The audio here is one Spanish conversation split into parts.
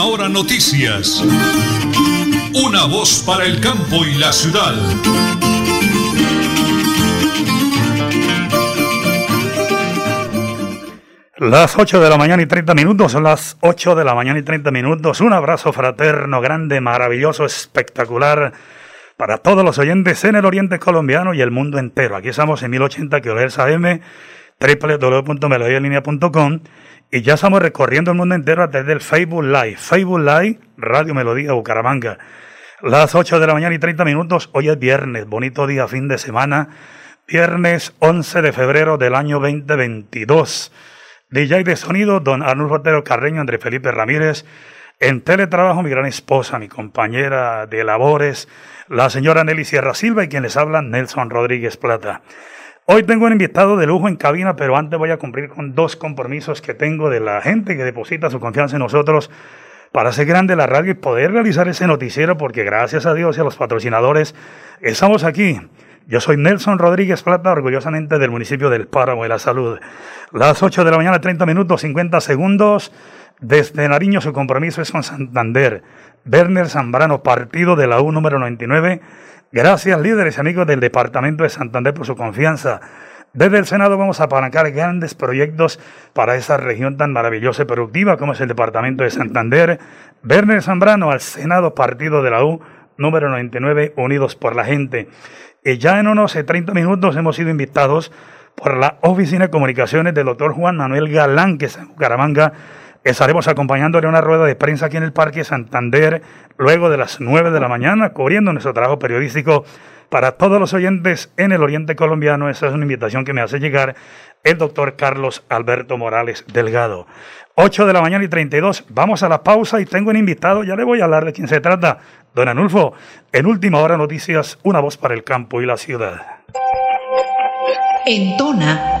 Última Hora Noticias. Una voz para el campo y la ciudad. Las 8 de la mañana y 30 minutos, las 8 de la mañana y 30 minutos. Un abrazo fraterno, grande, maravilloso, espectacular para todos los oyentes en el oriente colombiano y el mundo entero. Aquí estamos en 1080 kHz AM, www.melodialinea.com y ya estamos recorriendo el mundo entero desde el Facebook Live. Facebook Live, Radio Melodía Bucaramanga. Las 8 de la mañana y 30 minutos, hoy es viernes, bonito día, fin de semana. Viernes 11 de febrero del año 2022. DJ de sonido, don Arnulfo Otero Carreño, André Felipe Ramírez. En teletrabajo, mi gran esposa, mi compañera de labores, la señora Nelly Sierra Silva y quien les habla, Nelson Rodríguez Plata. Hoy tengo un invitado de lujo en cabina, pero antes voy a cumplir con dos compromisos que tengo de la gente que deposita su confianza en nosotros para hacer grande la radio y poder realizar ese noticiero, porque gracias a Dios y a los patrocinadores estamos aquí. Yo soy Nelson Rodríguez Plata, orgullosamente del municipio del Páramo de la Salud. Las 8 de la mañana, 30 minutos, 50 segundos. Desde Nariño su compromiso es con Santander. Werner Zambrano, partido de la U número 99. Gracias líderes y amigos del Departamento de Santander por su confianza. Desde el Senado vamos a apalancar grandes proyectos para esa región tan maravillosa y productiva como es el Departamento de Santander. Werner Zambrano al Senado, partido de la U número 99, Unidos por la Gente. Y ya en unos 30 minutos hemos sido invitados por la Oficina de Comunicaciones del doctor Juan Manuel Galán, que es en Bucaramanga. Estaremos acompañándole a una rueda de prensa aquí en el Parque Santander, luego de las 9 de la mañana, cubriendo nuestro trabajo periodístico para todos los oyentes en el Oriente Colombiano. Esa es una invitación que me hace llegar el doctor Carlos Alberto Morales Delgado. 8 de la mañana y 32. Vamos a la pausa y tengo un invitado. Ya le voy a hablar de quién se trata. Don Anulfo, en última hora noticias, una voz para el campo y la ciudad. En Tona,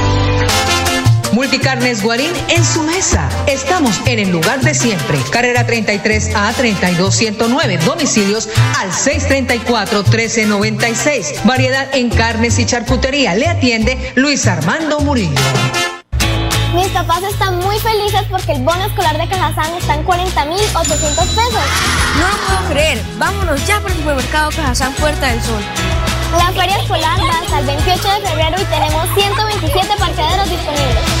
Multicarnes Guarín en su mesa. Estamos en el lugar de siempre. Carrera 33 a 32109. Domicilios al 634 1396. Variedad en carnes y charcutería. Le atiende Luis Armando Murillo. Mis papás están muy felices porque el bono escolar de Cajazán está en 40 mil 800 pesos. No lo puedo creer. Vámonos ya por el supermercado Cajazán Puerta del Sol. La feria escolar va hasta el 28 de febrero y tenemos 127 parqueaderos disponibles.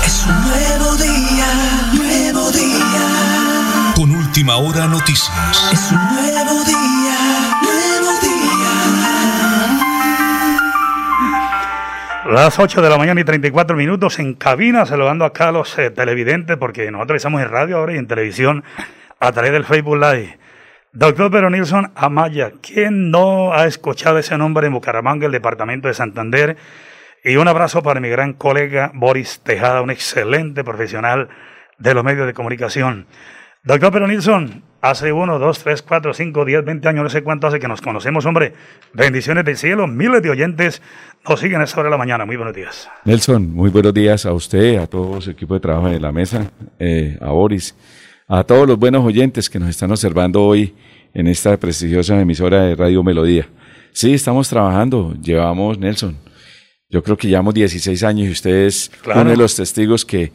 Es un nuevo día, nuevo día. Con última hora noticias. Es un nuevo día, nuevo día. Las 8 de la mañana y 34 minutos en cabina, saludando acá a los eh, televidentes, porque nosotros estamos en radio ahora y en televisión a través del Facebook Live. Doctor Pedro Nilsson Amaya, ¿quién no ha escuchado ese nombre en Bucaramanga, el departamento de Santander? Y un abrazo para mi gran colega Boris Tejada, un excelente profesional de los medios de comunicación. Doctor Pero Nilsson, hace uno, dos, tres, cuatro, cinco, diez, veinte años, no sé cuánto hace que nos conocemos, hombre. Bendiciones del cielo, miles de oyentes nos siguen a esta hora de la mañana. Muy buenos días. Nelson, muy buenos días a usted, a todo su equipo de trabajo de la mesa, eh, a Boris, a todos los buenos oyentes que nos están observando hoy en esta prestigiosa emisora de Radio Melodía. Sí, estamos trabajando, llevamos, Nelson, yo creo que llevamos 16 años y ustedes, uno de los testigos que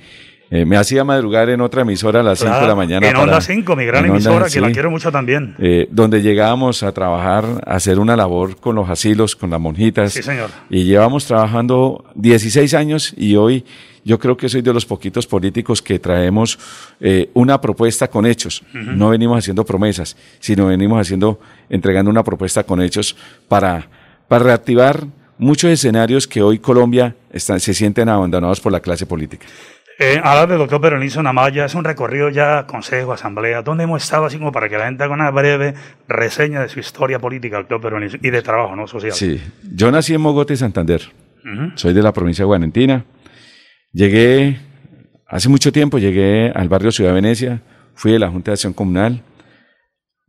eh, me hacía madrugar en otra emisora a las 5 de la mañana. En Onda 5, mi gran emisora, que la quiero mucho también. Eh, donde llegábamos a trabajar, a hacer una labor con los asilos, con las monjitas. Sí, señor. Y llevamos trabajando 16 años y hoy yo creo que soy de los poquitos políticos que traemos eh, una propuesta con hechos. No venimos haciendo promesas, sino venimos haciendo, entregando una propuesta con hechos para, para reactivar muchos escenarios que hoy Colombia están, se sienten abandonados por la clase política. Eh, hablar del doctor Peronizo Namaya es un recorrido ya consejo, asamblea, donde hemos estado así como para que la gente haga una breve reseña de su historia política, doctor Peronizo, y de trabajo no social. Sí, yo nací en Mogote, Santander. Soy de la provincia de Guarentina. Llegué, hace mucho tiempo, llegué al barrio Ciudad Venecia, fui de la Junta de Acción Comunal.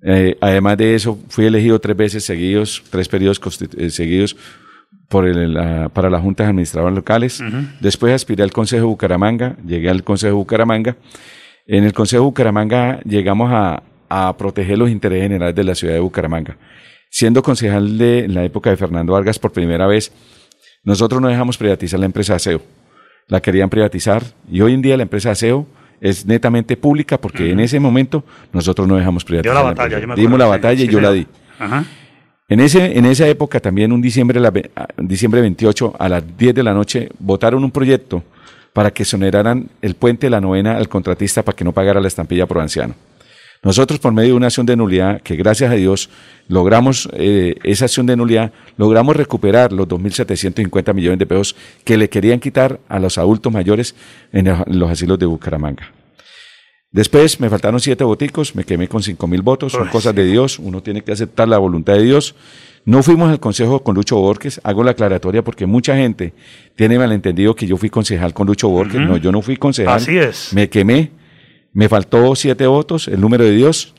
Eh, además de eso, fui elegido tres veces seguidos, tres periodos eh, seguidos por el, para las juntas administradoras locales. Después aspiré al Consejo de Bucaramanga, llegué al Consejo de Bucaramanga. En el Consejo de Bucaramanga llegamos a, a proteger los intereses generales de la ciudad de Bucaramanga. Siendo concejal de en la época de Fernando Vargas por primera vez, nosotros no dejamos privatizar la empresa ASEO. La querían privatizar y hoy en día la empresa ASEO es netamente pública porque en ese momento nosotros no dejamos privatizar. la batalla, Dimos la batalla y yo la di. Ajá. En, ese, en esa época, también un diciembre, la, diciembre 28, a las 10 de la noche, votaron un proyecto para que soneraran el puente de la novena al contratista para que no pagara la estampilla por anciano. Nosotros, por medio de una acción de nulidad, que gracias a Dios logramos eh, esa acción de nulidad, logramos recuperar los 2.750 millones de pesos que le querían quitar a los adultos mayores en los asilos de Bucaramanga. Después me faltaron siete voticos, me quemé con cinco mil votos, son cosas de Dios, uno tiene que aceptar la voluntad de Dios. No fuimos al consejo con Lucho Borges, hago la aclaratoria porque mucha gente tiene malentendido que yo fui concejal con Lucho Borges, no, yo no fui concejal. Así es. Me quemé, me faltó siete votos, el número de Dios,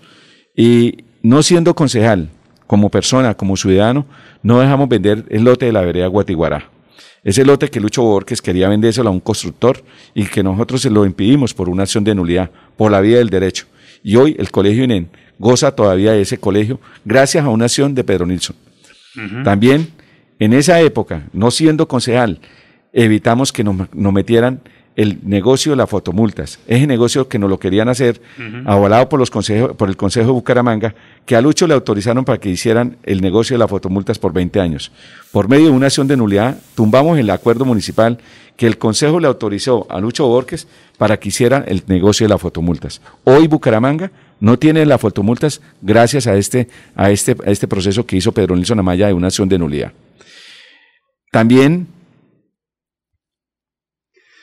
y no siendo concejal, como persona, como ciudadano, no dejamos vender el lote de la vereda Guatiguará. Ese lote que Lucho Borges quería vendérselo a un constructor y que nosotros se lo impidimos por una acción de nulidad, por la vía del derecho. Y hoy el Colegio INEN goza todavía de ese colegio gracias a una acción de Pedro Nilsson. También en esa época, no siendo concejal, evitamos que nos, nos metieran el negocio de las fotomultas. Ese negocio que nos lo querían hacer, avalado por, los consejos, por el Consejo de Bucaramanga, que a Lucho le autorizaron para que hicieran el negocio de las fotomultas por 20 años. Por medio de una acción de nulidad, tumbamos el acuerdo municipal que el Consejo le autorizó a Lucho Borges para que hiciera el negocio de las fotomultas. Hoy Bucaramanga no tiene las fotomultas gracias a este, a este, a este proceso que hizo Pedro Nilsson Amaya de una acción de nulidad. También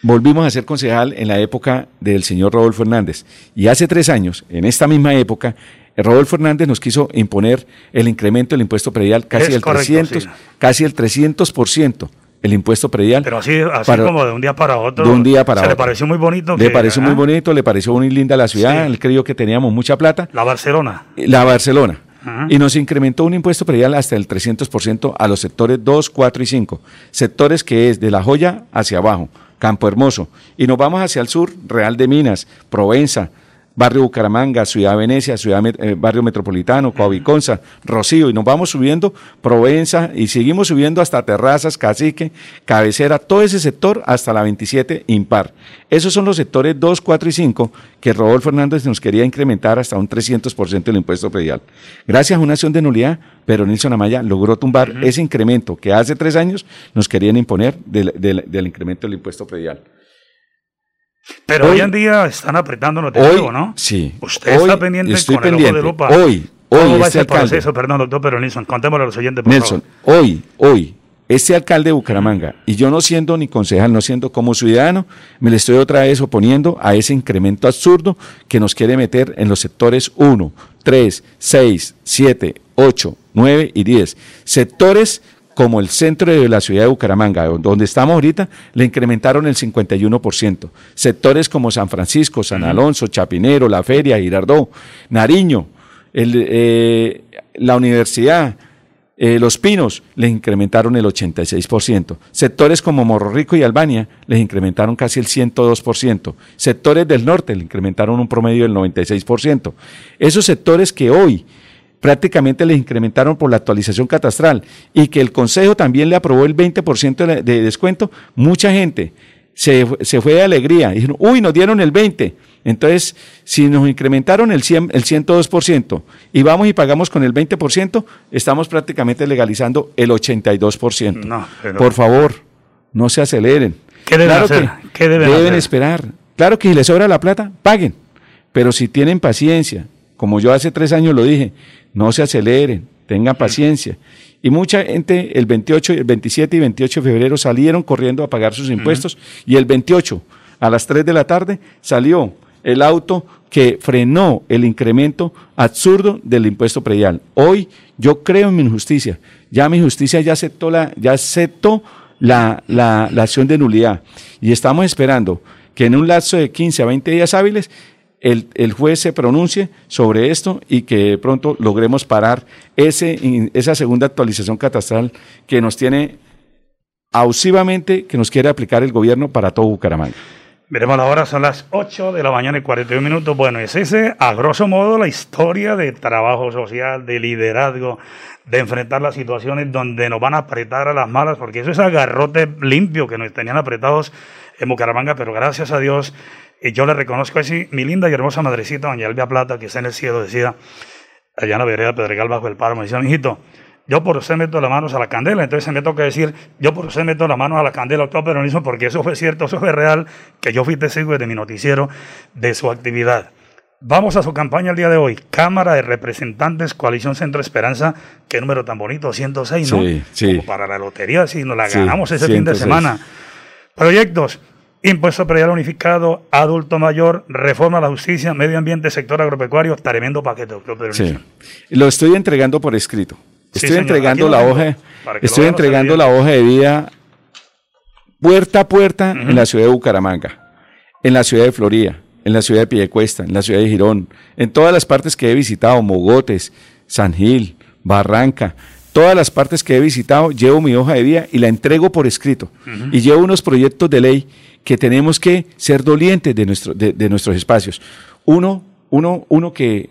volvimos a ser concejal en la época del señor Rodolfo Hernández. Y hace tres años, en esta misma época, Rodolfo Hernández nos quiso imponer el incremento del impuesto predial casi el 300, casi el 300% el impuesto predial. Pero así, así como de un día para otro. De un día para otro. le pareció muy bonito. Le pareció muy bonito, le pareció muy linda la ciudad, él creyó que teníamos mucha plata. La Barcelona. La Barcelona. Y nos incrementó un impuesto predial hasta el 300% a los sectores 2, 4 y 5. Sectores que es de la joya hacia abajo. Campo Hermoso. Y nos vamos hacia el sur, Real de Minas, Provenza, Barrio Bucaramanga, Ciudad Venecia, Ciudad eh, Barrio Metropolitano, Coaviconza, Rocío, y nos vamos subiendo Provenza y seguimos subiendo hasta Terrazas, Cacique, Cabecera, todo ese sector hasta la 27 impar. Esos son los sectores 2, 4 y 5 que Rodolfo Fernández nos quería incrementar hasta un 300% del impuesto predial. Gracias a una acción de nulidad, pero Nilson Amaya logró tumbar ese incremento que hace tres años nos querían imponer del, del incremento del impuesto predial. Pero hoy, en día están apretándonos de nuevo, ¿no? Sí. Usted está pendiente estoy con pendiente. el ojo de lupa. Hoy, hoy, ¿Cómo va este ese alcalde, proceso, perdón, doctor, pero Nelson, contémosle a los oyentes, por Nelson, favor. hoy, hoy, este alcalde de Bucaramanga, y yo no siendo ni concejal, no siendo como ciudadano, me le estoy otra vez oponiendo a ese incremento absurdo que nos quiere meter en los sectores 1, 3, 6, 7, 8, 9 y 10. Sectores como el centro de la ciudad de Bucaramanga, donde estamos ahorita, le incrementaron el 51%. Sectores como San Francisco, San Alonso, Chapinero, La Feria, Girardó, Nariño, el, eh, la universidad, eh, Los Pinos les incrementaron el 86%. Sectores como Morro Rico y Albania les incrementaron casi el 102%. Sectores del norte le incrementaron un promedio del 96%. Esos sectores que hoy prácticamente les incrementaron por la actualización catastral y que el Consejo también le aprobó el 20% de, de descuento, mucha gente se, se, fue de alegría. Dijeron, uy, nos dieron el 20%. Entonces, si nos incrementaron el, 100, el 102% y vamos y pagamos con el 20%, estamos prácticamente legalizando el 82%. No, pero... Por favor, no se aceleren. ¿Qué deben claro hacer? Que ¿Qué deben, deben hacer? esperar. Claro que si les sobra la plata, paguen. Pero si tienen paciencia, como yo hace tres años lo dije, no se aceleren, tengan paciencia. Y mucha gente el 28, el 27 y 28 de febrero salieron corriendo a pagar sus impuestos uh -huh. y el 28 a las 3 de la tarde salió el auto que frenó el incremento absurdo del impuesto predial. Hoy yo creo en mi justicia. Ya mi justicia ya aceptó la, ya aceptó la, la, la acción de nulidad. Y estamos esperando que en un lapso de 15 a 20 días hábiles el, el, juez se pronuncie sobre esto y que pronto logremos parar ese, esa segunda actualización catastral que nos tiene ausivamente, que nos quiere aplicar el gobierno para todo Bucaramanga. Veremos la hora, son las 8 de la mañana y 41 minutos. Bueno, es ese, a grosso modo, la historia de trabajo social, de liderazgo, de enfrentar las situaciones donde nos van a apretar a las malas, porque eso es agarrote limpio que nos tenían apretados en Bucaramanga, pero gracias a Dios, y yo le reconozco así, mi linda y hermosa madrecita, doña Elvia Plata, que está en el cielo, decía, allá en la vereda Pedregal bajo el paro, me decía, hijito, yo por usted meto las manos a la candela, entonces me toca decir, yo por usted meto las manos a la candela, doctor peronismo, porque eso fue cierto, eso fue real, que yo fui testigo de mi noticiero de su actividad. Vamos a su campaña el día de hoy. Cámara de Representantes, Coalición Centro Esperanza. Qué número tan bonito, 106, ¿no? Sí, sí. Como para la lotería, si nos la ganamos sí, ese 106. fin de semana. Proyectos. Impuesto predial unificado, adulto mayor, reforma a la justicia, medio ambiente, sector agropecuario, tremendo paquete, doctor Sí. Lo estoy entregando por escrito. Estoy sí, entregando la hoja, estoy entregando la hoja de vida puerta a puerta uh -huh. en la ciudad de Bucaramanga, en la ciudad de Florida, en la ciudad de Piedecuesta, en la ciudad de Girón, en todas las partes que he visitado, Mogotes, San Gil, Barranca, todas las partes que he visitado, llevo mi hoja de vida y la entrego por escrito. Uh -huh. Y llevo unos proyectos de ley que tenemos que ser dolientes de, nuestro, de, de nuestros espacios. Uno, uno, uno que,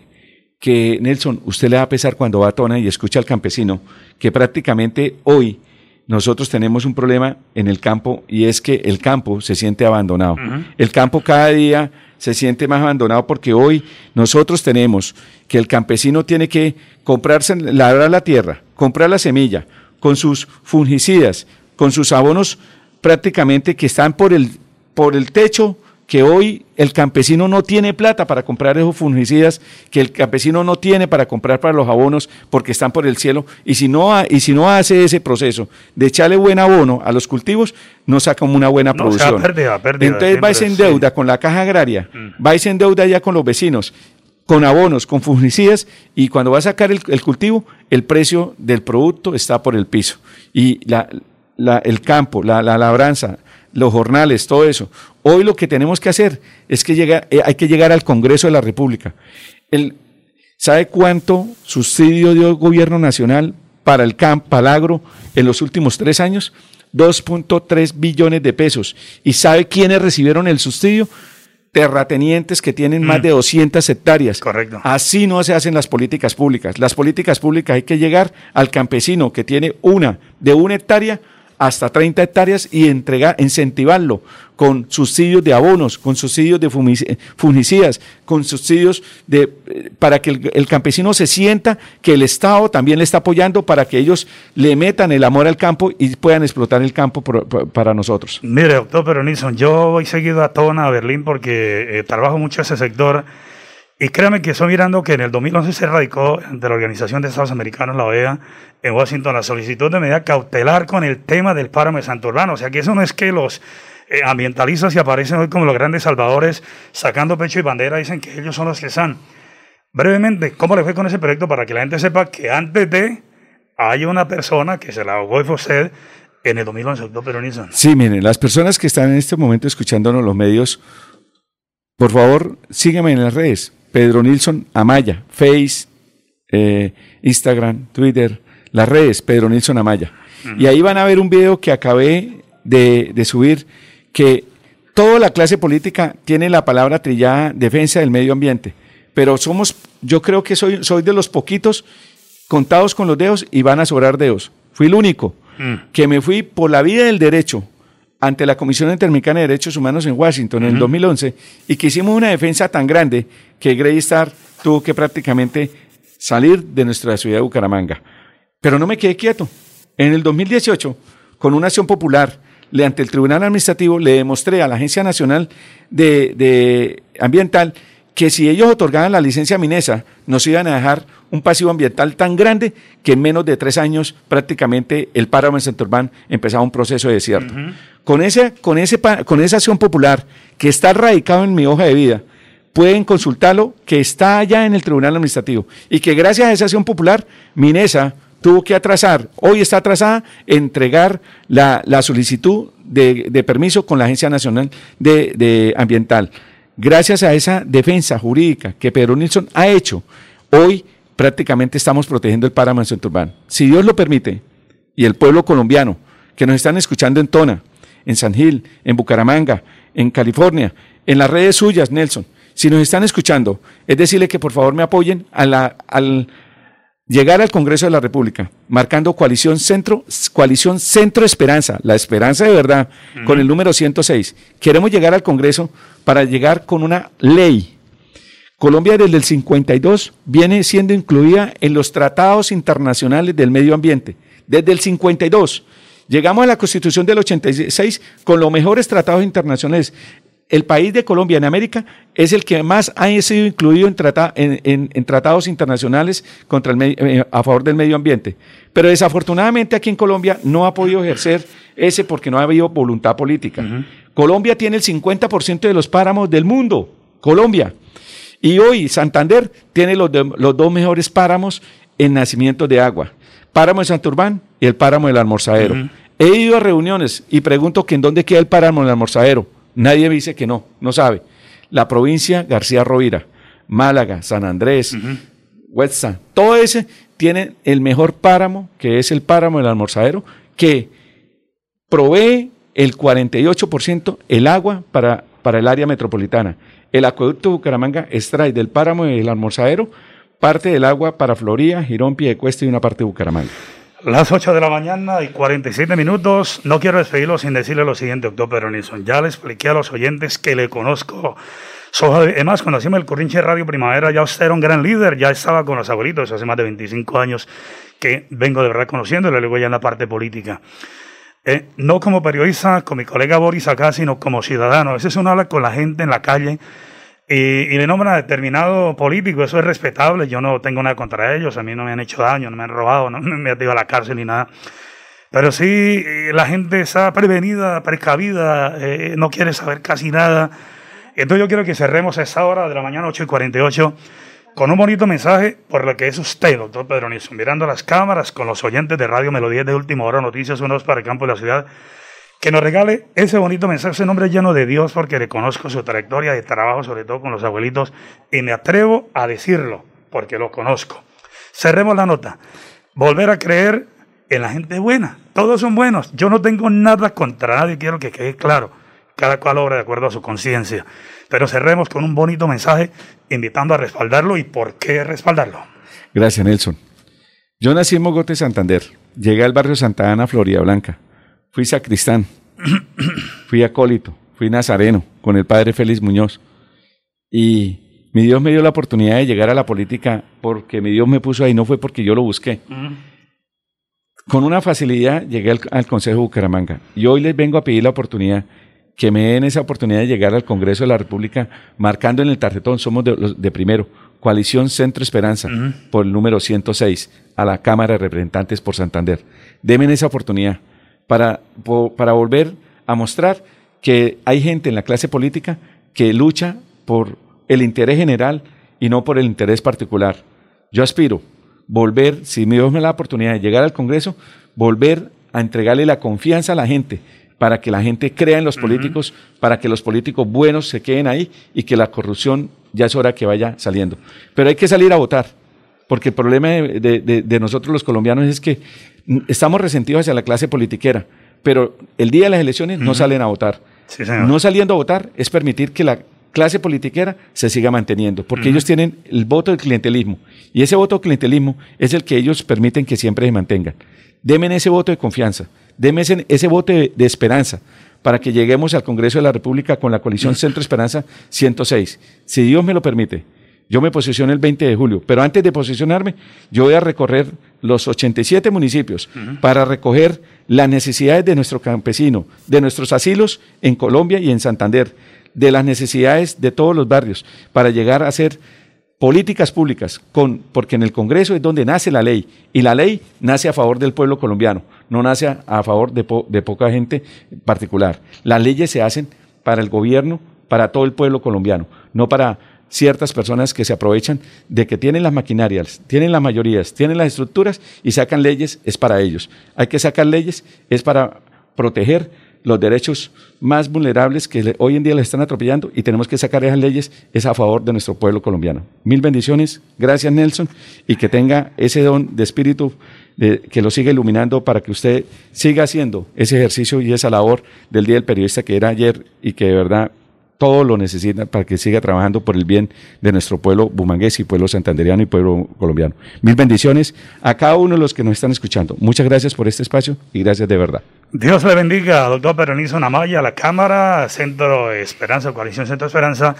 que, Nelson, usted le va a pesar cuando va a Tona y escucha al campesino, que prácticamente hoy nosotros tenemos un problema en el campo y es que el campo se siente abandonado. Uh -huh. El campo cada día se siente más abandonado porque hoy nosotros tenemos que el campesino tiene que comprarse, labrar la tierra, comprar la semilla, con sus fungicidas, con sus abonos prácticamente que están por el, por el techo que hoy el campesino no tiene plata para comprar esos fungicidas, que el campesino no tiene para comprar para los abonos porque están por el cielo, y si no, y si no hace ese proceso de echarle buen abono a los cultivos, no saca una buena no, producción. O sea, pérdida, pérdida, Entonces vais en deuda sí. con la caja agraria, mm. vais en deuda ya con los vecinos, con abonos, con fungicidas, y cuando va a sacar el, el cultivo, el precio del producto está por el piso. Y la, la, el campo, la, la labranza, los jornales, todo eso. Hoy lo que tenemos que hacer es que llega, eh, hay que llegar al Congreso de la República. El, ¿Sabe cuánto subsidio dio el gobierno nacional para el campo, para el agro en los últimos tres años? 2.3 billones de pesos. ¿Y sabe quiénes recibieron el subsidio? terratenientes que tienen mm. más de 200 hectáreas. Correcto. Así no se hacen las políticas públicas. Las políticas públicas hay que llegar al campesino que tiene una de una hectárea hasta 30 hectáreas y entregar, incentivarlo con subsidios de abonos, con subsidios de fungicidas, con subsidios de, para que el, campesino se sienta que el Estado también le está apoyando para que ellos le metan el amor al campo y puedan explotar el campo para nosotros. Mire, doctor Peronison, yo voy seguido a Tona, a Berlín, porque eh, trabajo mucho ese sector. Y créame que estoy mirando que en el 2011 se radicó de la Organización de Estados Americanos, la OEA, en Washington, la solicitud de medida cautelar con el tema del páramo de Santo Urbano. O sea, que eso no es que los eh, ambientalistas se aparecen hoy como los grandes salvadores, sacando pecho y bandera, dicen que ellos son los que están. Brevemente, ¿cómo le fue con ese proyecto para que la gente sepa que antes de hay una persona que se la ahogó y fue usted en el 2011, doctor Peronison? Sí, miren, las personas que están en este momento escuchándonos los medios, por favor, sígueme en las redes. Pedro Nilsson Amaya, Face, eh, Instagram, Twitter, las redes, Pedro Nilsson Amaya. Y ahí van a ver un video que acabé de, de subir que toda la clase política tiene la palabra trillada defensa del medio ambiente, pero somos, yo creo que soy, soy de los poquitos contados con los dedos y van a sobrar dedos. Fui el único que me fui por la vía del derecho ante la Comisión Interamericana de Derechos Humanos en Washington en el 2011 y que hicimos una defensa tan grande que Grey Star tuvo que prácticamente salir de nuestra ciudad de Bucaramanga. Pero no me quedé quieto. En el 2018, con una acción popular, le, ante el Tribunal Administrativo, le demostré a la Agencia Nacional de, de Ambiental que si ellos otorgaban la licencia Minesa, nos iban a dejar un pasivo ambiental tan grande que en menos de tres años prácticamente el páramo en Santurbán empezaba un proceso de desierto. con, ese, con, ese, con esa acción popular que está radicado en mi hoja de vida, pueden consultarlo, que está allá en el Tribunal Administrativo y que gracias a esa acción popular, Minesa tuvo que atrasar, hoy está atrasada, entregar la, la solicitud de, de, permiso con la Agencia Nacional de, de Ambiental. Gracias a esa defensa jurídica que Pedro Nilsson ha hecho, hoy prácticamente estamos protegiendo el páramo en Santurbán. Si Dios lo permite, y el pueblo colombiano que nos están escuchando en Tona, en San Gil, en Bucaramanga, en California, en las redes suyas, Nelson, si nos están escuchando, es decirle que por favor me apoyen a la, al llegar al Congreso de la República, marcando coalición centro, coalición centro esperanza, la esperanza de verdad, con el número 106. Queremos llegar al Congreso para llegar con una ley. Colombia desde el 52 viene siendo incluida en los tratados internacionales del medio ambiente. Desde el 52. Llegamos a la Constitución del 86 con los mejores tratados internacionales el país de Colombia en América es el que más ha sido incluido en, en, tratados internacionales contra el eh, a favor del medio ambiente. Pero desafortunadamente aquí en Colombia no ha podido ejercer ese porque no ha habido voluntad política. Colombia tiene el 50% de los páramos del mundo. Colombia. Y hoy Santander tiene los, los dos mejores páramos en nacimiento de agua. Páramo de Santurbán y el páramo del Almorzadero. He ido a reuniones y pregunto que en dónde queda el páramo del Almorzadero Nadie me dice que no, no sabe. La provincia García Rovira, Málaga, San Andrés, uh todo ese tiene el mejor páramo, que es el páramo del almorzadero, que provee el 48% el agua para, para el área metropolitana. El acueducto Bucaramanga extrae del páramo del almorzadero parte del agua para Floría, Girón, Piedecuesta y una parte de Bucaramanga. Las 8 de la mañana y 47 minutos. No quiero despedirlo sin decirle lo siguiente, doctor Pedro Nilsson. Ya le expliqué a los oyentes que le conozco. además, cuando hacíamos el Corrinche Radio Primavera, ya usted era un gran líder, ya estaba con los abuelitos hace más de 25 años que vengo de verdad conociéndole, luego ya en la parte política. Eh, no como periodista, con mi colega Boris acá, sino como ciudadano. A veces uno habla con la gente en la calle y, y, le nombran a determinado político, eso es respetable, yo no tengo nada contra ellos, a mí no me han hecho daño, no me han robado, no me han ido a la cárcel ni nada. Pero sí, eh, la gente está prevenida, precavida, eh, no quiere saber casi nada. Entonces yo quiero que cerremos esta hora de la mañana, 8 y 48, con un bonito mensaje por lo que es usted, doctor Pedro Nilsson, mirando las cámaras con los oyentes de Radio Melodía de Última Hora, Noticias Unos para el Campo de la Ciudad, que nos regale ese bonito mensaje, ese nombre lleno de Dios, porque reconozco su trayectoria de trabajo, sobre todo con los abuelitos, y me atrevo a decirlo, porque lo conozco. Cerremos la nota. Volver a creer en la gente buena. Todos son buenos. Yo no tengo nada contra nadie, quiero que quede claro. Cada cual obra de acuerdo a su conciencia. Pero cerremos con un bonito mensaje invitando a respaldarlo y por qué respaldarlo. Gracias, Nelson. Yo nací en Mogote, Santander. Llegué al barrio Santa Ana, Florida Blanca. Fui sacristán, fui acólito, fui nazareno con el padre Félix Muñoz. Y mi Dios me dio la oportunidad de llegar a la política porque mi Dios me puso ahí, no fue porque yo lo busqué. Con una facilidad llegué al, Consejo de Bucaramanga. Y hoy les vengo a pedir la oportunidad que me den esa oportunidad de llegar al Congreso de la República marcando en el tarjetón, somos de, de primero, Coalición Centro Esperanza, por el número 106, a la Cámara de Representantes por Santander. Denme esa oportunidad para, para volver a mostrar que hay gente en la clase política que lucha por el interés general y no por el interés particular. Yo aspiro volver, si Dios me da la oportunidad de llegar al Congreso, volver a entregarle la confianza a la gente para que la gente crea en los políticos, para que los políticos buenos se queden ahí y que la corrupción ya es hora que vaya saliendo. Pero hay que salir a votar. porque el problema de, de- de nosotros los colombianos es que estamos resentidos hacia la clase politiquera, pero el día de las elecciones no salen a votar. Sí. No saliendo a votar es permitir que la clase politiquera se siga manteniendo, porque ellos tienen el voto del clientelismo, y ese voto del clientelismo es el que ellos permiten que siempre se mantengan. Denme ese voto de confianza, denme ese, ese voto de, de esperanza, para que lleguemos al Congreso de la República con la coalición Centro Esperanza 106. Si Dios me lo permite, yo me posiciono el 20 de julio, pero antes de posicionarme, yo voy a recorrer los 87 municipios para recoger las necesidades de nuestro campesino, de nuestros asilos en Colombia y en Santander, de las necesidades de todos los barrios, para llegar a hacer políticas públicas, con, porque en el Congreso es donde nace la ley, y la ley nace a favor del pueblo colombiano, no nace a, favor de, po- de poca gente particular. Las leyes se hacen para el gobierno, para todo el pueblo colombiano, no para ciertas personas que se aprovechan de que tienen las maquinarias, tienen las mayorías, tienen las estructuras y sacan leyes, es para ellos. Hay que sacar leyes, es para proteger los derechos más vulnerables que hoy en día les están atropellando y tenemos que sacar esas leyes, es a favor de nuestro pueblo colombiano. Mil bendiciones, gracias Nelson, y que tenga ese don de espíritu de- que lo siga iluminando para que usted siga haciendo ese ejercicio y esa labor del Día del Periodista que era ayer y que de verdad todo lo necesita para que siga trabajando por el bien de nuestro pueblo bumangués y pueblo santanderiano y pueblo colombiano. Mil bendiciones a cada uno de los que nos están escuchando. Muchas gracias por este espacio y gracias de verdad. Dios le bendiga, doctor Peronizo Namaya, la Cámara, Centro Esperanza, Coalición Centro Esperanza.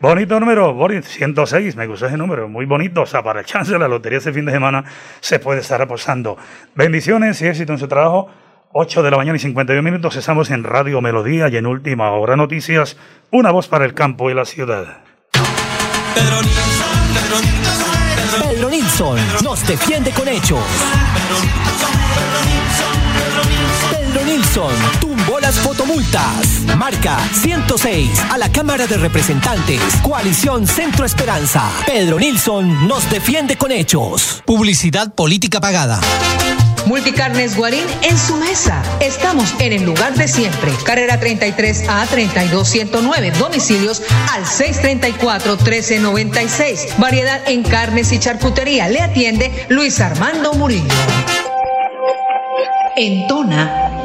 Bonito número, Boris, 106, me gustó ese número, muy bonito. O sea, para el chance de la lotería ese fin de semana se puede estar apostando. Bendiciones y éxito en su trabajo. 8 de la mañana y 51 minutos, estamos en Radio Melodía y en Última Hora Noticias, una voz para el campo y la ciudad. Pedro Nilsson nos defiende con hechos. Nilsson tumbó las fotomultas. Marca 106 a la Cámara de Representantes. Coalición Centro Esperanza. Pedro Nilsson nos defiende con hechos. Publicidad política pagada. Multicarnes Guarín en su mesa. Estamos en el lugar de siempre. Carrera 33 a 32109. Domicilios al 634 1396. Variedad en carnes y charcutería. Le atiende Luis Armando Murillo. En Tona,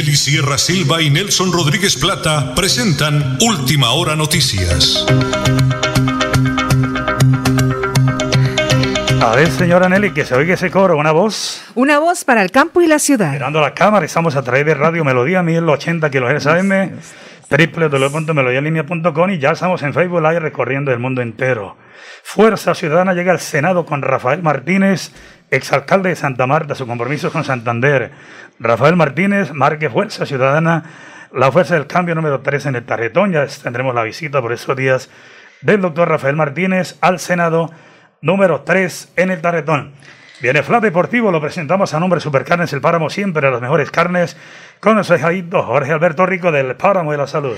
Nelly Sierra Silva y Nelson Rodríguez Plata presentan Última Hora Noticias. A ver, señora Nelly, que se oiga ese coro, una voz. Una voz para el campo y la ciudad. Mirando la cámara, estamos a través de Radio Melodía 1080 kHz AM, www.melodialinea.com y ya estamos en Facebook Live recorriendo el mundo entero. Fuerza Ciudadana llega al Senado con Rafael Martínez, exalcalde de Santa Marta, su compromiso con Santander. Rafael Martínez, marque Fuerza Ciudadana, la fuerza del cambio número 3 en el Tarretón. Ya tendremos la visita por esos días del doctor Rafael Martínez al Senado número 3 en el Tarretón. Viene Flat Deportivo, lo presentamos a nombre de Supercarnes El Páramo, siempre las mejores carnes, con el sejadito Jorge Alberto Rico del Páramo de la Salud.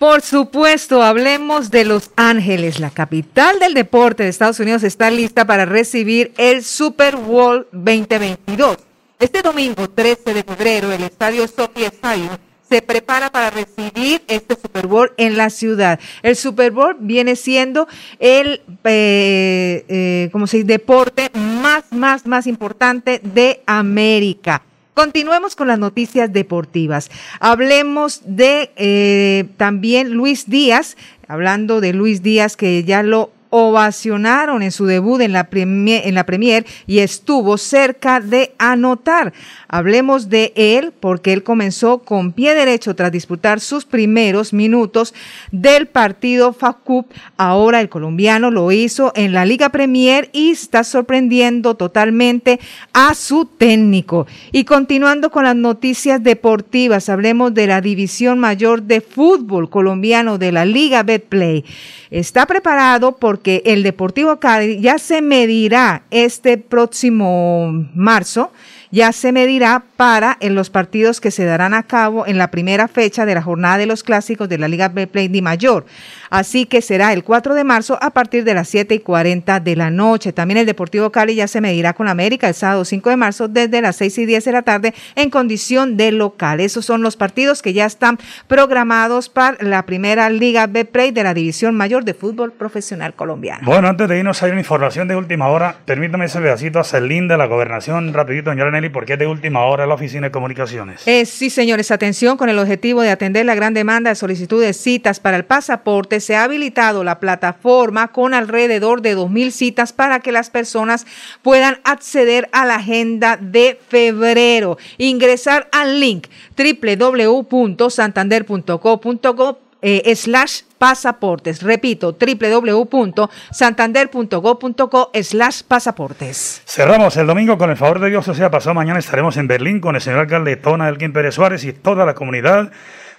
Por supuesto, hablemos de Los Ángeles, la capital del deporte de Estados Unidos está lista para recibir el Super Bowl 2022. Este domingo 13 de febrero, el estadio Sophie Stadium se prepara para recibir este Super Bowl en la ciudad. El Super Bowl viene siendo el eh, eh, deporte más, más, más importante de América. Continuemos con las noticias deportivas. Hablemos de eh, también Luis Díaz, hablando de Luis Díaz, que ya lo ovacionaron en su debut en la, Premier, en la Premier y estuvo cerca de anotar. Hablemos de él porque él comenzó con pie derecho tras disputar sus primeros minutos del partido FACUP. Ahora el colombiano lo hizo en la Liga Premier y está sorprendiendo totalmente a su técnico. Y continuando con las noticias deportivas, hablemos de la división mayor de fútbol colombiano de la Liga Betplay. Está preparado porque el Deportivo Cali ya se medirá este próximo marzo ya se medirá para en los partidos que se darán a cabo en la primera fecha de la jornada de los clásicos de la Liga Betplay de Mayor. Así que será el 4 de marzo a partir de las 7 y 40 de la noche. También el Deportivo Cali ya se medirá con América el sábado 5 de marzo desde las 6 y 10 de la tarde en condición de local. Esos son los partidos que ya están programados para la primera Liga Betplay de la División Mayor de Fútbol Profesional Colombiano. Bueno, antes de irnos hay una información de última hora. Permítame ese pedacito a Celín de la Gobernación, rapidito, señora Nelly, porque es de última hora la Oficina de Comunicaciones. Eh, sí, señores, atención con el objetivo de atender la gran demanda de solicitudes de citas para el pasaporte se ha habilitado la plataforma con alrededor de 2.000 citas para que las personas puedan acceder a la agenda de febrero. Ingresar al link www.santander.co.go eh, slash pasaportes. Repito, www.santander.go.co slash pasaportes. Cerramos el domingo con el favor de Dios, o sea, pasado mañana estaremos en Berlín con el señor alcalde Tona Elkin Pérez Suárez y toda la comunidad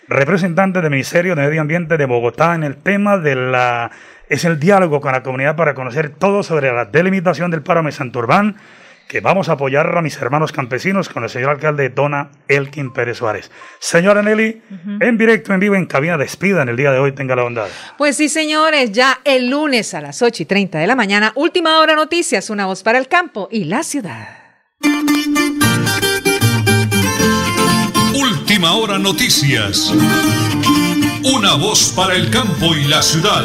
representante del Ministerio de Medio Ambiente de Bogotá en el tema de la es el diálogo con la comunidad para conocer todo sobre la delimitación del páramo de Santurbán, que vamos a apoyar a mis hermanos campesinos con el señor alcalde Dona Elkin Pérez Suárez. Señora Nelly, en directo, en vivo, en cabina, despida en el día de hoy, tenga la bondad. Pues sí, señores, ya el lunes a las 8 y 30 de la mañana, última hora noticias, una voz para el campo y la ciudad. Última hora noticias. Una voz para el campo y la ciudad.